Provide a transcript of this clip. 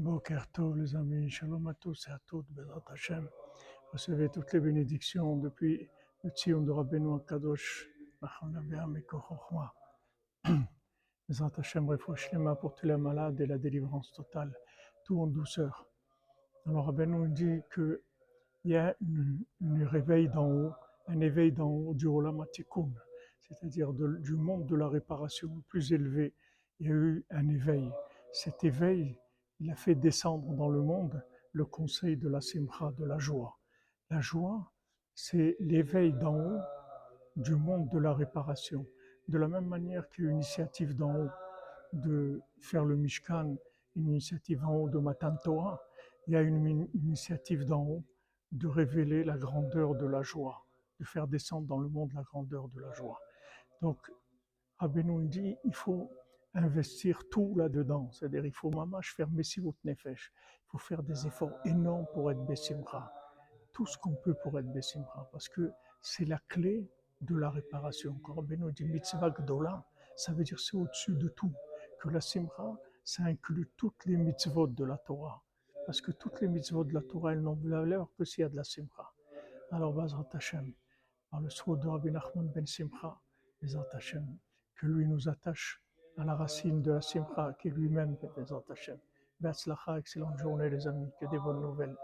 Boker Tov, les amis, Shalom à tous et à toutes, Bezrat Hashem. Recevez toutes les bénédictions depuis le Tzion de Rabbeinu Kochochma. Bezrat Hashem, mains pour tous les malades et la délivrance totale, tout en douceur. Alors Rabbeinu dit qu'il y a un réveil d'en haut, un éveil d'en haut du Olam c'est-à-dire du monde de la réparation plus élevé. Il y a eu un éveil. Cet éveil, il a fait descendre dans le monde le conseil de la simcha, de la joie. La joie, c'est l'éveil d'en haut du monde de la réparation. De la même manière qu'il y a une initiative d'en haut de faire le Mishkan, une initiative en haut de Matan Torah, il y a une initiative d'en haut de révéler la grandeur de la joie, de faire descendre dans le monde la grandeur de la joie. Donc, Rabbeinu dit, il faut investir tout là-dedans. C'est-à-dire, il faut mamash faire Messivut Nefesh. Il faut faire des efforts énormes pour être Bessimra. Tout ce qu'on peut pour être Bessimra. Parce que c'est la clé de la réparation. Quand Rabbeinu dit mitzvah gdola, ça veut dire c'est au-dessus de tout. Que la simra, ça inclut toutes les mitzvot de la Torah. Parce que toutes les mitzvot de la Torah, elles n'ont de valeur que s'il y a de la simra. Alors, Bazrat Hashem, par le souhait de Rabbi Nachman ben Simcha, Bazrat Hashem, que lui nous attache à la racine de la simcha qui lui-même est Bezrat Hashem. Be'atzlacha, excellente journée les amis, que des bonnes nouvelles.